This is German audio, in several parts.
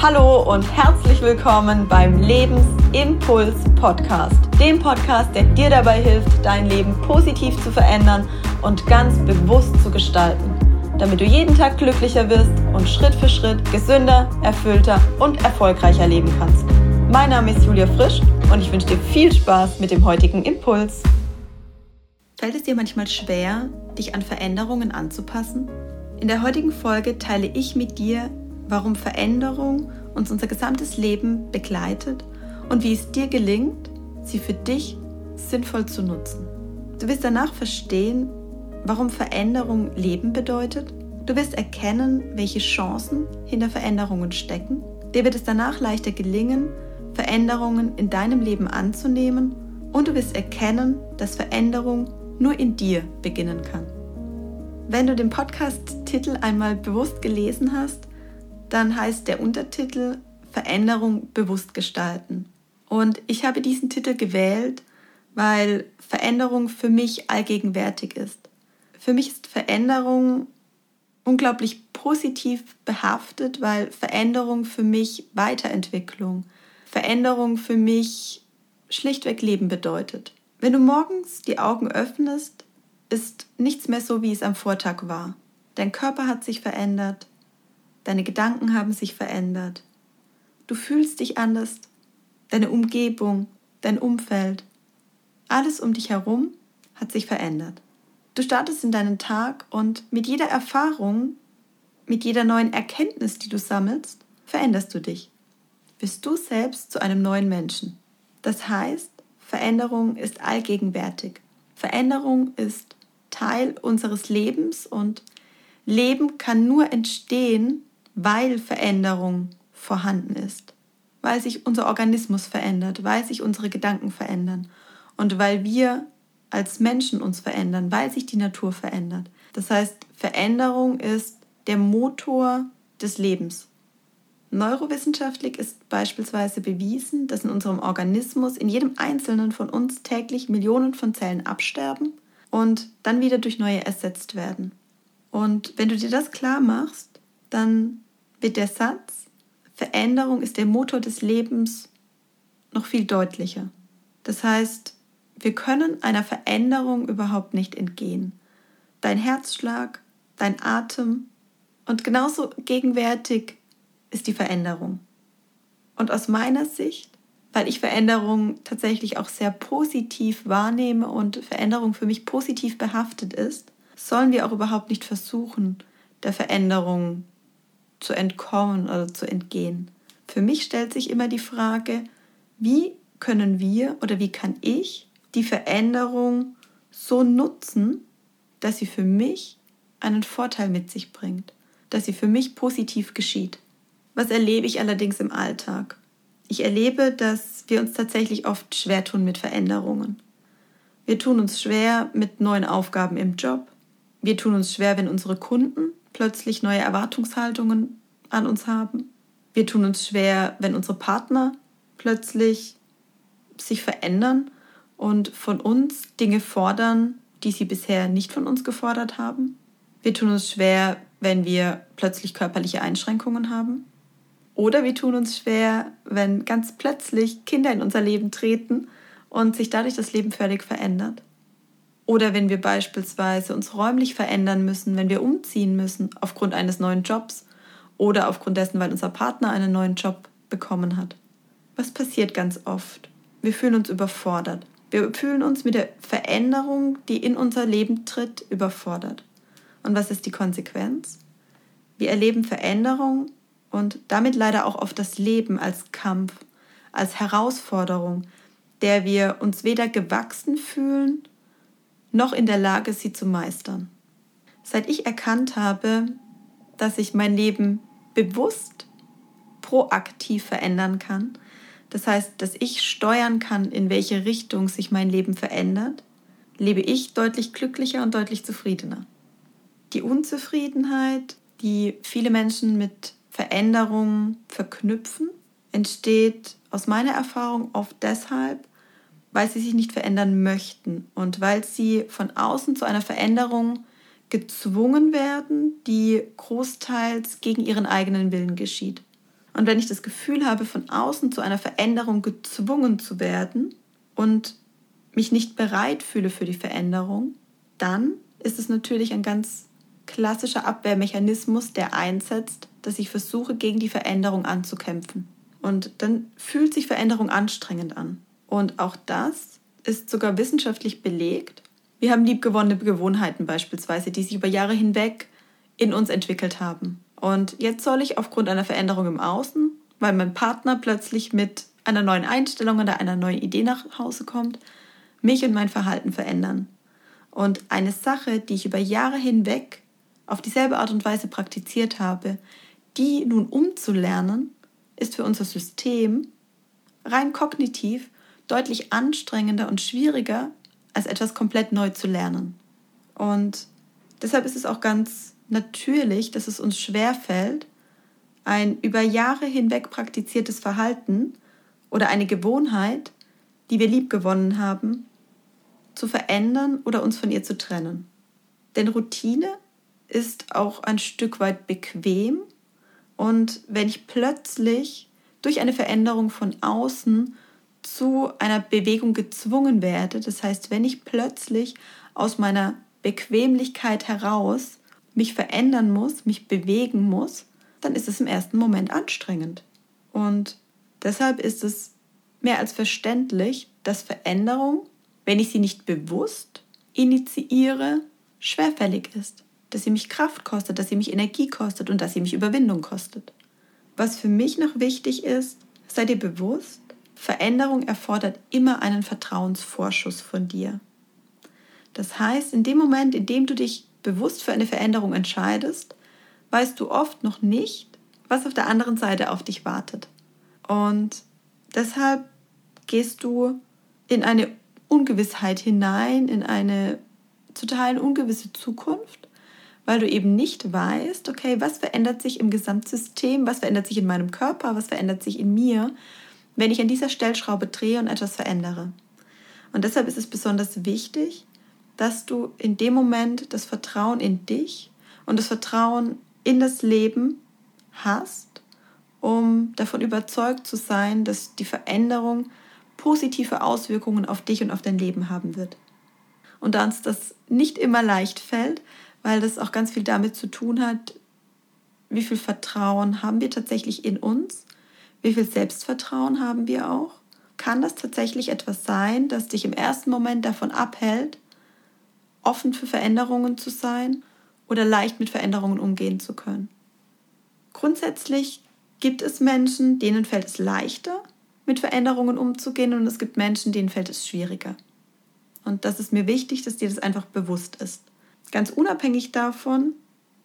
Hallo und herzlich willkommen beim Lebensimpuls Podcast, dem Podcast, der dir dabei hilft, dein Leben positiv zu verändern und ganz bewusst zu gestalten, damit du jeden Tag glücklicher wirst und Schritt für Schritt gesünder, erfüllter und erfolgreicher leben kannst. Mein Name ist Julia Frisch und ich wünsche dir viel Spaß mit dem heutigen Impuls. Fällt es dir manchmal schwer, dich an Veränderungen anzupassen? In der heutigen Folge teile ich mit dir, warum Veränderung uns unser gesamtes Leben begleitet und wie es dir gelingt, sie für dich sinnvoll zu nutzen. Du wirst danach verstehen, warum Veränderung Leben bedeutet. Du wirst erkennen, welche Chancen hinter Veränderungen stecken. Dir wird es danach leichter gelingen, Veränderungen in deinem Leben anzunehmen und du wirst erkennen, dass Veränderung nur in dir beginnen kann. Wenn du den Podcast-Titel einmal bewusst gelesen hast, dann heißt der Untertitel Veränderung bewusst gestalten. Und ich habe diesen Titel gewählt, weil Veränderung für mich allgegenwärtig ist. Für mich ist Veränderung unglaublich positiv behaftet, weil Veränderung für mich Weiterentwicklung, Veränderung für mich schlichtweg Leben bedeutet. Wenn du morgens die Augen öffnest, ist nichts mehr so, wie es am Vortag war. Dein Körper hat sich verändert, Deine Gedanken haben sich verändert. Du fühlst dich anders. Deine Umgebung, dein Umfeld, alles um dich herum hat sich verändert. Du startest in deinen Tag und mit jeder Erfahrung, mit jeder neuen Erkenntnis, die du sammelst, veränderst du dich. Bist du selbst zu einem neuen Menschen. Das heißt, Veränderung ist allgegenwärtig. Veränderung ist Teil unseres Lebens und Leben kann nur entstehen, weil Veränderung vorhanden ist, weil sich unser Organismus verändert, weil sich unsere Gedanken verändern und weil wir als Menschen uns verändern, weil sich die Natur verändert. Das heißt, Veränderung ist der Motor des Lebens. Neurowissenschaftlich ist beispielsweise bewiesen, dass in unserem Organismus, in jedem einzelnen von uns täglich Millionen von Zellen absterben und dann wieder durch neue ersetzt werden. Und wenn du dir das klar machst, dann wird der Satz, Veränderung ist der Motor des Lebens, noch viel deutlicher. Das heißt, wir können einer Veränderung überhaupt nicht entgehen. Dein Herzschlag, dein Atem und genauso gegenwärtig ist die Veränderung. Und aus meiner Sicht, weil ich Veränderung tatsächlich auch sehr positiv wahrnehme und Veränderung für mich positiv behaftet ist, sollen wir auch überhaupt nicht versuchen, der Veränderung zu entkommen oder zu entgehen. Für mich stellt sich immer die Frage, wie können wir oder wie kann ich die Veränderung so nutzen, dass sie für mich einen Vorteil mit sich bringt, dass sie für mich positiv geschieht. Was erlebe ich allerdings im Alltag? Ich erlebe, dass wir uns tatsächlich oft schwer tun mit Veränderungen. Wir tun uns schwer mit neuen Aufgaben im Job. Wir tun uns schwer, wenn unsere Kunden plötzlich neue Erwartungshaltungen an uns haben. Wir tun uns schwer, wenn unsere Partner plötzlich sich verändern und von uns Dinge fordern, die sie bisher nicht von uns gefordert haben. Wir tun uns schwer, wenn wir plötzlich körperliche Einschränkungen haben. Oder wir tun uns schwer, wenn ganz plötzlich Kinder in unser Leben treten und sich dadurch das Leben völlig verändert. Oder wenn wir beispielsweise uns räumlich verändern müssen, wenn wir umziehen müssen aufgrund eines neuen Jobs oder aufgrund dessen, weil unser Partner einen neuen Job bekommen hat. Was passiert ganz oft? Wir fühlen uns überfordert. Wir fühlen uns mit der Veränderung, die in unser Leben tritt, überfordert. Und was ist die Konsequenz? Wir erleben Veränderung und damit leider auch oft das Leben als Kampf, als Herausforderung, der wir uns weder gewachsen fühlen noch in der Lage, sie zu meistern. Seit ich erkannt habe, dass ich mein Leben bewusst proaktiv verändern kann, das heißt, dass ich steuern kann, in welche Richtung sich mein Leben verändert, lebe ich deutlich glücklicher und deutlich zufriedener. Die Unzufriedenheit, die viele Menschen mit Veränderungen verknüpfen, entsteht aus meiner Erfahrung oft deshalb, weil sie sich nicht verändern möchten und weil sie von außen zu einer Veränderung gezwungen werden, die großteils gegen ihren eigenen Willen geschieht. Und wenn ich das Gefühl habe, von außen zu einer Veränderung gezwungen zu werden und mich nicht bereit fühle für die Veränderung, dann ist es natürlich ein ganz klassischer Abwehrmechanismus, der einsetzt, dass ich versuche, gegen die Veränderung anzukämpfen. Und dann fühlt sich Veränderung anstrengend an. Und auch das ist sogar wissenschaftlich belegt. Wir haben liebgewonnene Gewohnheiten beispielsweise, die sich über Jahre hinweg in uns entwickelt haben. Und jetzt soll ich aufgrund einer Veränderung im Außen, weil mein Partner plötzlich mit einer neuen Einstellung oder einer neuen Idee nach Hause kommt, mich und mein Verhalten verändern. Und eine Sache, die ich über Jahre hinweg auf dieselbe Art und Weise praktiziert habe, die nun umzulernen, ist für unser System rein kognitiv deutlich anstrengender und schwieriger, als etwas komplett neu zu lernen. Und deshalb ist es auch ganz natürlich, dass es uns schwerfällt, ein über Jahre hinweg praktiziertes Verhalten oder eine Gewohnheit, die wir liebgewonnen haben, zu verändern oder uns von ihr zu trennen. Denn Routine ist auch ein Stück weit bequem und wenn ich plötzlich durch eine Veränderung von außen zu einer Bewegung gezwungen werde, das heißt, wenn ich plötzlich aus meiner Bequemlichkeit heraus mich verändern muss, mich bewegen muss, dann ist es im ersten Moment anstrengend. Und deshalb ist es mehr als verständlich, dass Veränderung, wenn ich sie nicht bewusst initiiere, schwerfällig ist. Dass sie mich Kraft kostet, dass sie mich Energie kostet und dass sie mich Überwindung kostet. Was für mich noch wichtig ist, sei dir bewusst, Veränderung erfordert immer einen Vertrauensvorschuss von dir. Das heißt, in dem Moment, in dem du dich bewusst für eine Veränderung entscheidest, weißt du oft noch nicht, was auf der anderen Seite auf dich wartet. Und deshalb gehst du in eine Ungewissheit hinein, in eine total ungewisse Zukunft, weil du eben nicht weißt, okay, was verändert sich im Gesamtsystem, was verändert sich in meinem Körper, was verändert sich in mir, wenn ich an dieser Stellschraube drehe und etwas verändere. Und deshalb ist es besonders wichtig, dass du in dem Moment das Vertrauen in dich und das Vertrauen in das Leben hast, um davon überzeugt zu sein, dass die Veränderung positive Auswirkungen auf dich und auf dein Leben haben wird. Und da uns das nicht immer leicht fällt, weil das auch ganz viel damit zu tun hat, wie viel Vertrauen haben wir tatsächlich in uns, wie viel Selbstvertrauen haben wir auch, kann das tatsächlich etwas sein, das dich im ersten Moment davon abhält, offen für Veränderungen zu sein oder leicht mit Veränderungen umgehen zu können. Grundsätzlich gibt es Menschen, denen fällt es leichter, mit Veränderungen umzugehen und es gibt Menschen, denen fällt es schwieriger. Und das ist mir wichtig, dass dir das einfach bewusst ist. Ganz unabhängig davon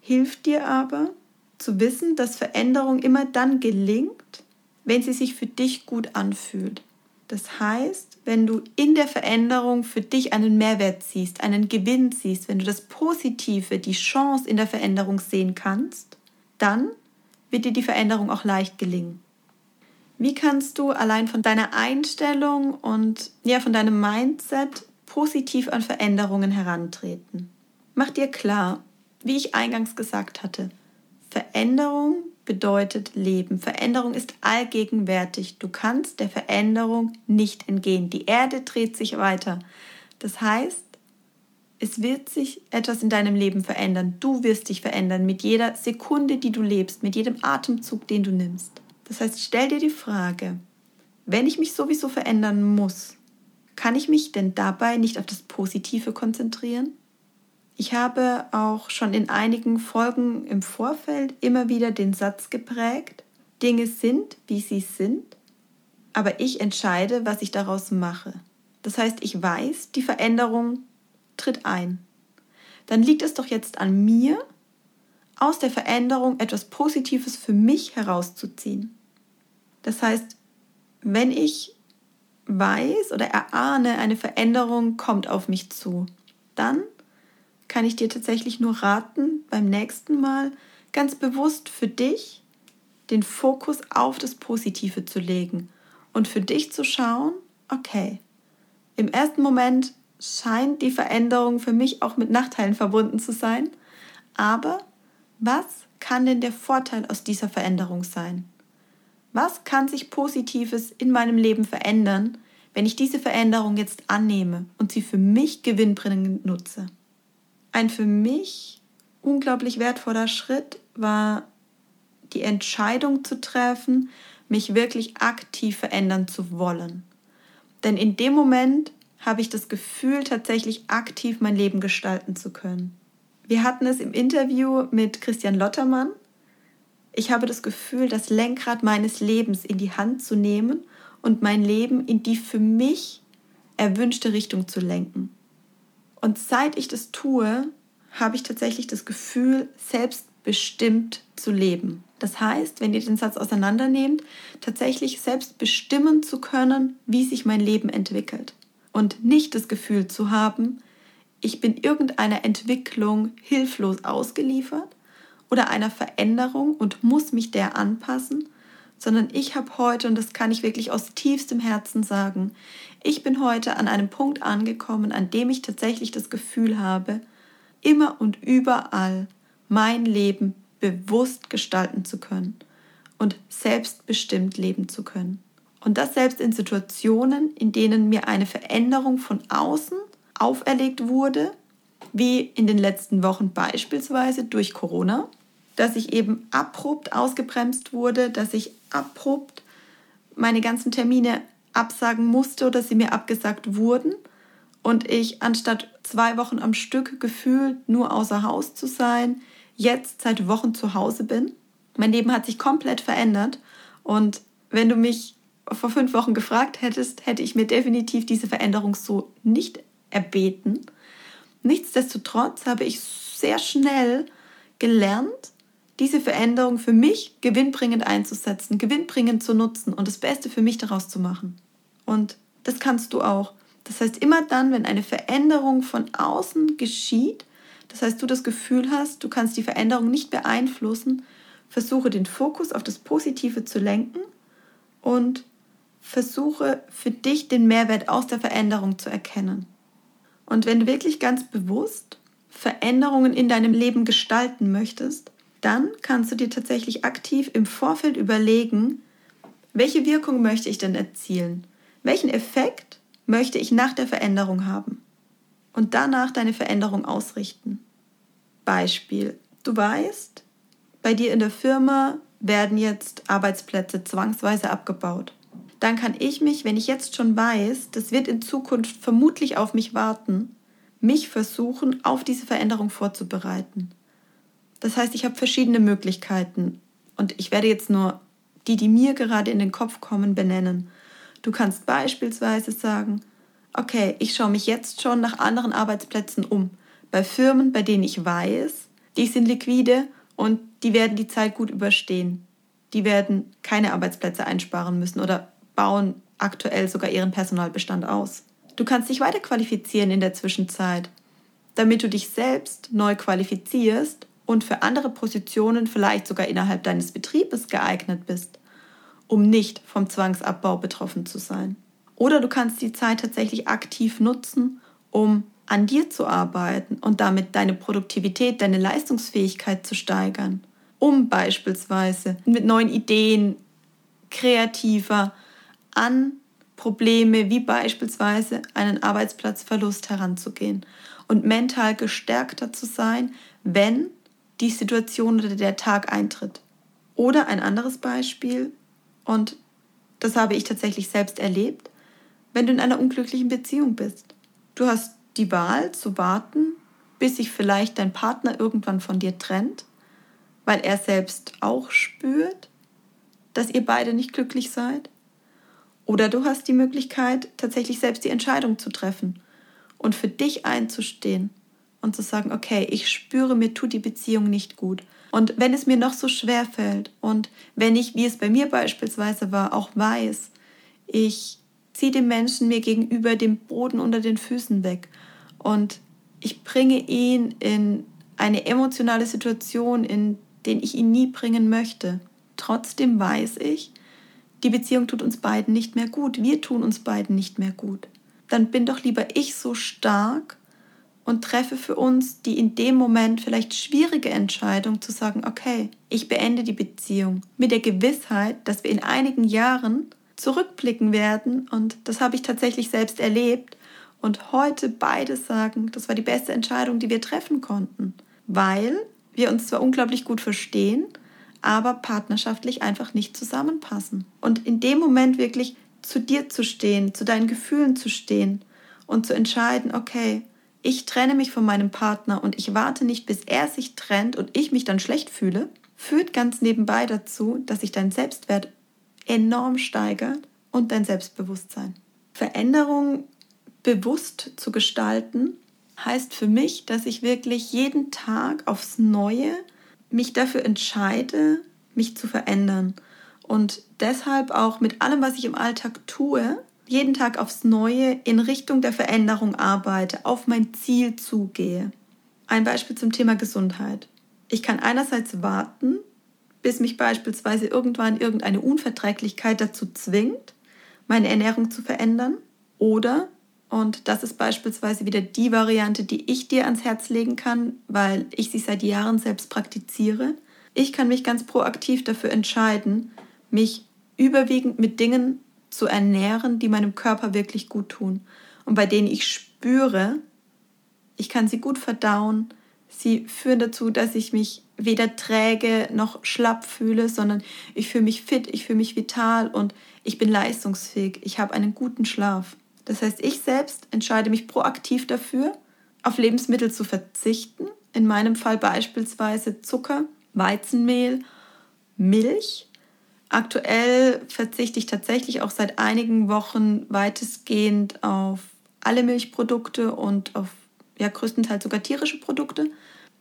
hilft dir aber zu wissen, dass Veränderung immer dann gelingt, wenn sie sich für dich gut anfühlt. Das heißt, wenn du in der Veränderung für dich einen Mehrwert siehst, einen Gewinn siehst, wenn du das Positive, die Chance in der Veränderung sehen kannst, dann wird dir die Veränderung auch leicht gelingen. Wie kannst du allein von deiner Einstellung und ja, von deinem Mindset positiv an Veränderungen herantreten? Mach dir klar, wie ich eingangs gesagt hatte, Veränderung bedeutet Leben. Veränderung ist allgegenwärtig. Du kannst der Veränderung nicht entgehen. Die Erde dreht sich weiter. Das heißt, es wird sich etwas in deinem Leben verändern. Du wirst dich verändern mit jeder Sekunde, die du lebst, mit jedem Atemzug, den du nimmst. Das heißt, stell dir die Frage, wenn ich mich sowieso verändern muss, kann ich mich denn dabei nicht auf das Positive konzentrieren? Ich habe auch schon in einigen Folgen im Vorfeld immer wieder den Satz geprägt, Dinge sind, wie sie sind, aber ich entscheide, was ich daraus mache. Das heißt, ich weiß, die Veränderung tritt ein. Dann liegt es doch jetzt an mir, aus der Veränderung etwas Positives für mich herauszuziehen. Das heißt, wenn ich weiß oder erahne, eine Veränderung kommt auf mich zu, dann kann ich dir tatsächlich nur raten, beim nächsten Mal ganz bewusst für dich den Fokus auf das Positive zu legen und für dich zu schauen, okay, im ersten Moment scheint die Veränderung für mich auch mit Nachteilen verbunden zu sein, aber was kann denn der Vorteil aus dieser Veränderung sein? Was kann sich Positives in meinem Leben verändern, wenn ich diese Veränderung jetzt annehme und sie für mich gewinnbringend nutze? Ein für mich unglaublich wertvoller Schritt war die Entscheidung zu treffen, mich wirklich aktiv verändern zu wollen. Denn in dem Moment habe ich das Gefühl, tatsächlich aktiv mein Leben gestalten zu können. Wir hatten es im Interview mit Christian Lottermann. Ich habe das Gefühl, das Lenkrad meines Lebens in die Hand zu nehmen und mein Leben in die für mich erwünschte Richtung zu lenken. Und seit ich das tue, habe ich tatsächlich das Gefühl, selbstbestimmt zu leben. Das heißt, wenn ihr den Satz auseinandernehmt, tatsächlich selbst bestimmen zu können, wie sich mein Leben entwickelt. Und nicht das Gefühl zu haben, ich bin irgendeiner Entwicklung hilflos ausgeliefert oder einer Veränderung und muss mich der anpassen, sondern ich habe heute, und das kann ich wirklich aus tiefstem Herzen sagen, ich bin heute an einem Punkt angekommen, an dem ich tatsächlich das Gefühl habe, immer und überall mein Leben bewusst gestalten zu können und selbstbestimmt leben zu können. Und das selbst in Situationen, in denen mir eine Veränderung von außen auferlegt wurde, wie in den letzten Wochen beispielsweise durch Corona, dass ich eben abrupt ausgebremst wurde, dass ich abrupt meine ganzen Termine absagen musste oder sie mir abgesagt wurden und ich anstatt zwei Wochen am Stück gefühlt nur außer Haus zu sein, jetzt seit Wochen zu Hause bin. Mein Leben hat sich komplett verändert und wenn du mich vor fünf Wochen gefragt hättest, hätte ich mir definitiv diese Veränderung so nicht erbeten. Nichtsdestotrotz habe ich sehr schnell gelernt, diese Veränderung für mich gewinnbringend einzusetzen, gewinnbringend zu nutzen und das Beste für mich daraus zu machen. Und das kannst du auch. Das heißt, immer dann, wenn eine Veränderung von außen geschieht, das heißt, du das Gefühl hast, du kannst die Veränderung nicht beeinflussen, versuche den Fokus auf das Positive zu lenken und versuche für dich den Mehrwert aus der Veränderung zu erkennen. Und wenn du wirklich ganz bewusst Veränderungen in deinem Leben gestalten möchtest, dann kannst du dir tatsächlich aktiv im Vorfeld überlegen, welche Wirkung möchte ich denn erzielen? Welchen Effekt möchte ich nach der Veränderung haben? Und danach deine Veränderung ausrichten. Beispiel, du weißt, bei dir in der Firma werden jetzt Arbeitsplätze zwangsweise abgebaut. Dann kann ich mich, wenn ich jetzt schon weiß, das wird in Zukunft vermutlich auf mich warten, mich versuchen, auf diese Veränderung vorzubereiten. Das heißt, ich habe verschiedene Möglichkeiten und ich werde jetzt nur die, die mir gerade in den Kopf kommen, benennen. Du kannst beispielsweise sagen, okay, ich schaue mich jetzt schon nach anderen Arbeitsplätzen um. Bei Firmen, bei denen ich weiß, die sind liquide und die werden die Zeit gut überstehen. Die werden keine Arbeitsplätze einsparen müssen oder bauen aktuell sogar ihren Personalbestand aus. Du kannst dich weiter qualifizieren in der Zwischenzeit, damit du dich selbst neu qualifizierst und für andere Positionen vielleicht sogar innerhalb deines Betriebes geeignet bist, um nicht vom Zwangsabbau betroffen zu sein. Oder du kannst die Zeit tatsächlich aktiv nutzen, um an dir zu arbeiten und damit deine Produktivität, deine Leistungsfähigkeit zu steigern, um beispielsweise mit neuen Ideen kreativer an Probleme wie beispielsweise einen Arbeitsplatzverlust heranzugehen und mental gestärkter zu sein, wenn die Situation oder der Tag eintritt. Oder ein anderes Beispiel, und das habe ich tatsächlich selbst erlebt, wenn du in einer unglücklichen Beziehung bist. Du hast die Wahl zu warten, bis sich vielleicht dein Partner irgendwann von dir trennt, weil er selbst auch spürt, dass ihr beide nicht glücklich seid. Oder du hast die Möglichkeit, tatsächlich selbst die Entscheidung zu treffen und für dich einzustehen und zu sagen, okay, ich spüre, mir tut die Beziehung nicht gut. Und wenn es mir noch so schwer fällt und wenn ich, wie es bei mir beispielsweise war, auch weiß, ich ziehe dem Menschen mir gegenüber den Boden unter den Füßen weg und ich bringe ihn in eine emotionale Situation, in den ich ihn nie bringen möchte. Trotzdem weiß ich, die Beziehung tut uns beiden nicht mehr gut, wir tun uns beiden nicht mehr gut. Dann bin doch lieber ich so stark und treffe für uns die in dem Moment vielleicht schwierige Entscheidung zu sagen, okay, ich beende die Beziehung mit der Gewissheit, dass wir in einigen Jahren zurückblicken werden und das habe ich tatsächlich selbst erlebt und heute beide sagen, das war die beste Entscheidung, die wir treffen konnten, weil wir uns zwar unglaublich gut verstehen, aber partnerschaftlich einfach nicht zusammenpassen. Und in dem Moment wirklich zu dir zu stehen, zu deinen Gefühlen zu stehen und zu entscheiden, okay, ich trenne mich von meinem Partner und ich warte nicht, bis er sich trennt und ich mich dann schlecht fühle, führt ganz nebenbei dazu, dass sich dein Selbstwert enorm steigert und dein Selbstbewusstsein. Veränderung bewusst zu gestalten heißt für mich, dass ich wirklich jeden Tag aufs Neue mich dafür entscheide, mich zu verändern. Und deshalb auch mit allem, was ich im Alltag tue, jeden Tag aufs Neue in Richtung der Veränderung arbeite, auf mein Ziel zugehe. Ein Beispiel zum Thema Gesundheit. Ich kann einerseits warten, bis mich beispielsweise irgendwann irgendeine Unverträglichkeit dazu zwingt, meine Ernährung zu verändern. Oder, und das ist beispielsweise wieder die Variante, die ich dir ans Herz legen kann, weil ich sie seit Jahren selbst praktiziere, ich kann mich ganz proaktiv dafür entscheiden, mich überwiegend mit Dingen zu ernähren, die meinem Körper wirklich gut tun und bei denen ich spüre, ich kann sie gut verdauen. Sie führen dazu, dass ich mich weder träge noch schlapp fühle, sondern ich fühle mich fit, ich fühle mich vital und ich bin leistungsfähig. Ich habe einen guten Schlaf. Das heißt, ich selbst entscheide mich proaktiv dafür, auf Lebensmittel zu verzichten. In meinem Fall beispielsweise Zucker, Weizenmehl, Milch Aktuell verzichte ich tatsächlich auch seit einigen Wochen weitestgehend auf alle Milchprodukte und auf ja, größtenteils sogar tierische Produkte.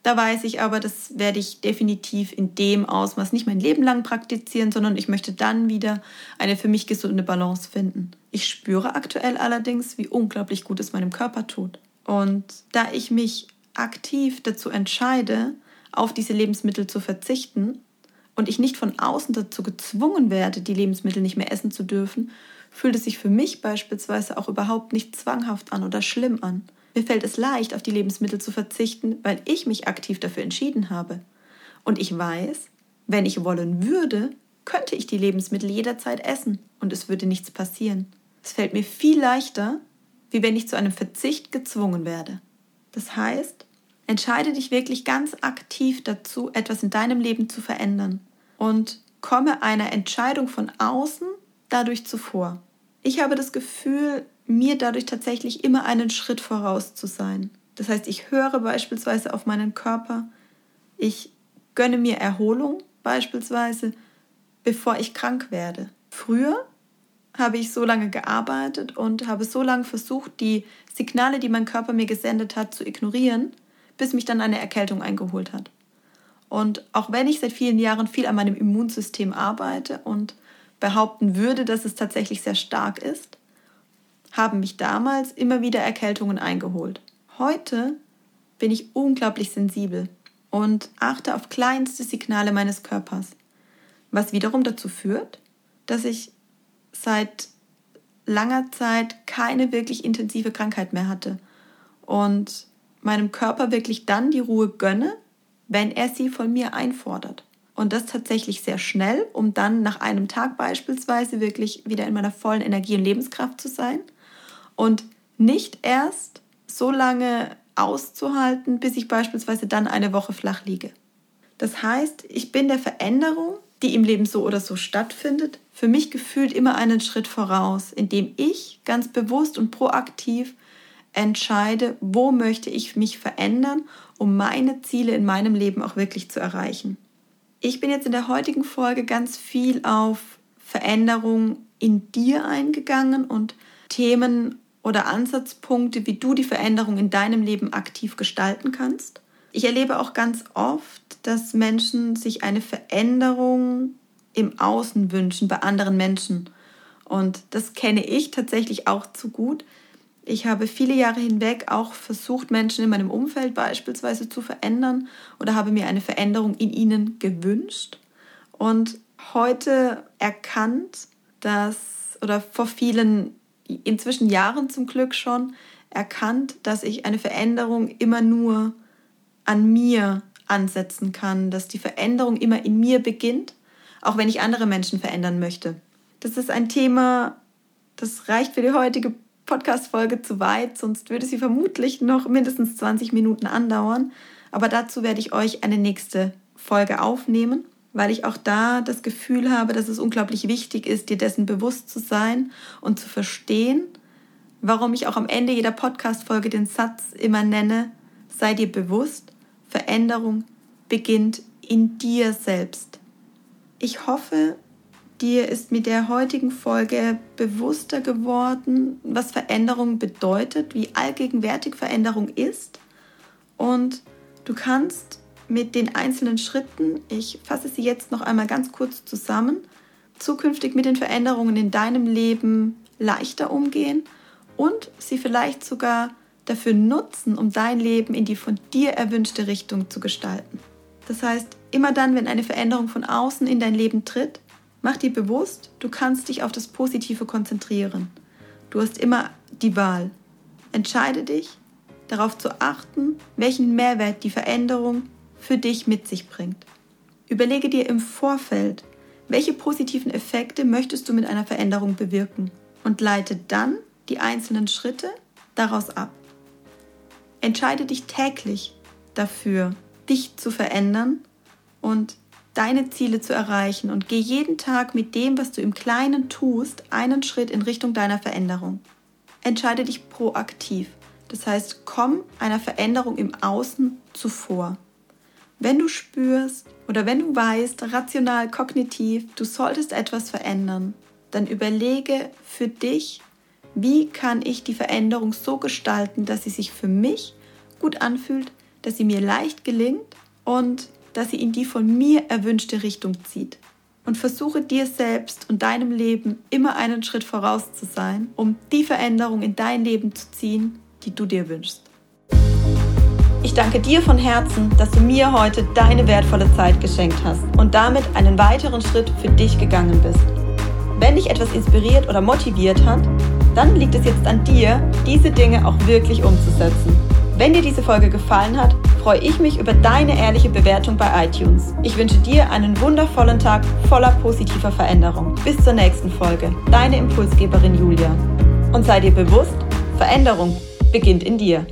Da weiß ich aber, das werde ich definitiv in dem Ausmaß nicht mein Leben lang praktizieren, sondern ich möchte dann wieder eine für mich gesunde Balance finden. Ich spüre aktuell allerdings, wie unglaublich gut es meinem Körper tut. Und da ich mich aktiv dazu entscheide, auf diese Lebensmittel zu verzichten, und ich nicht von außen dazu gezwungen werde, die Lebensmittel nicht mehr essen zu dürfen, fühlt es sich für mich beispielsweise auch überhaupt nicht zwanghaft an oder schlimm an. Mir fällt es leicht, auf die Lebensmittel zu verzichten, weil ich mich aktiv dafür entschieden habe. Und ich weiß, wenn ich wollen würde, könnte ich die Lebensmittel jederzeit essen und es würde nichts passieren. Es fällt mir viel leichter, wie wenn ich zu einem Verzicht gezwungen werde. Das heißt, Entscheide dich wirklich ganz aktiv dazu, etwas in deinem Leben zu verändern und komme einer Entscheidung von außen dadurch zuvor. Ich habe das Gefühl, mir dadurch tatsächlich immer einen Schritt voraus zu sein. Das heißt, ich höre beispielsweise auf meinen Körper, ich gönne mir Erholung beispielsweise, bevor ich krank werde. Früher habe ich so lange gearbeitet und habe so lange versucht, die Signale, die mein Körper mir gesendet hat, zu ignorieren, bis mich dann eine Erkältung eingeholt hat. Und auch wenn ich seit vielen Jahren viel an meinem Immunsystem arbeite und behaupten würde, dass es tatsächlich sehr stark ist, haben mich damals immer wieder Erkältungen eingeholt. Heute bin ich unglaublich sensibel und achte auf kleinste Signale meines Körpers, was wiederum dazu führt, dass ich seit langer Zeit keine wirklich intensive Krankheit mehr hatte und meinem Körper wirklich dann die Ruhe gönne, wenn er sie von mir einfordert. Und das tatsächlich sehr schnell, um dann nach einem Tag beispielsweise wirklich wieder in meiner vollen Energie und Lebenskraft zu sein. Und nicht erst so lange auszuhalten, bis ich beispielsweise dann eine Woche flach liege. Das heißt, ich bin der Veränderung, die im Leben so oder so stattfindet, für mich gefühlt immer einen Schritt voraus, indem ich ganz bewusst und proaktiv entscheide, wo möchte ich mich verändern, um meine Ziele in meinem Leben auch wirklich zu erreichen. Ich bin jetzt in der heutigen Folge ganz viel auf Veränderung in dir eingegangen und Themen oder Ansatzpunkte, wie du die Veränderung in deinem Leben aktiv gestalten kannst. Ich erlebe auch ganz oft, dass Menschen sich eine Veränderung im Außen wünschen bei anderen Menschen. Und das kenne ich tatsächlich auch zu gut, ich habe viele Jahre hinweg auch versucht, Menschen in meinem Umfeld beispielsweise zu verändern oder habe mir eine Veränderung in ihnen gewünscht und heute erkannt, dass oder vor vielen, inzwischen Jahren zum Glück schon, erkannt, dass ich eine Veränderung immer nur an mir ansetzen kann, dass die Veränderung immer in mir beginnt, auch wenn ich andere Menschen verändern möchte. Das ist ein Thema, das reicht für die heutige Podcast-Folge zu weit, sonst würde sie vermutlich noch mindestens 20 Minuten andauern. Aber dazu werde ich euch eine nächste Folge aufnehmen, weil ich auch da das Gefühl habe, dass es unglaublich wichtig ist, dir dessen bewusst zu sein und zu verstehen, warum ich auch am Ende jeder Podcast-Folge den Satz immer nenne, sei dir bewusst, Veränderung beginnt in dir selbst. Ich hoffe, dir ist mit der heutigen Folge bewusster geworden, was Veränderung bedeutet, wie allgegenwärtig Veränderung ist und du kannst mit den einzelnen Schritten, ich fasse sie jetzt noch einmal ganz kurz zusammen, zukünftig mit den Veränderungen in deinem Leben leichter umgehen und sie vielleicht sogar dafür nutzen, um dein Leben in die von dir erwünschte Richtung zu gestalten. Das heißt, immer dann, wenn eine Veränderung von außen in dein Leben tritt, mach dir bewusst, du kannst dich auf das Positive konzentrieren. Du hast immer die Wahl. Entscheide dich, darauf zu achten, welchen Mehrwert die Veränderung für dich mit sich bringt. Überlege dir im Vorfeld, welche positiven Effekte möchtest du mit einer Veränderung bewirken und leite dann die einzelnen Schritte daraus ab. Entscheide dich täglich dafür, dich zu verändern und deine Ziele zu erreichen und geh jeden Tag mit dem, was du im Kleinen tust, einen Schritt in Richtung deiner Veränderung. Entscheide dich proaktiv. Das heißt, komm einer Veränderung im Außen zuvor. Wenn du spürst oder wenn du weißt, rational, kognitiv, du solltest etwas verändern, dann überlege für dich, wie kann ich die Veränderung so gestalten, dass sie sich für mich gut anfühlt, dass sie mir leicht gelingt und dass sie in die von mir erwünschte Richtung zieht. Und versuche dir selbst und deinem Leben immer einen Schritt voraus zu sein, um die Veränderung in dein Leben zu ziehen, die du dir wünschst. Ich danke dir von Herzen, dass du mir heute deine wertvolle Zeit geschenkt hast und damit einen weiteren Schritt für dich gegangen bist. Wenn dich etwas inspiriert oder motiviert hat, dann liegt es jetzt an dir, diese Dinge auch wirklich umzusetzen. Wenn dir diese Folge gefallen hat, freue ich mich über deine ehrliche Bewertung bei iTunes. Ich wünsche dir einen wundervollen Tag voller positiver Veränderung. Bis zur nächsten Folge. Deine Impulsgeberin Julia. Und sei dir bewusst, Veränderung beginnt in dir.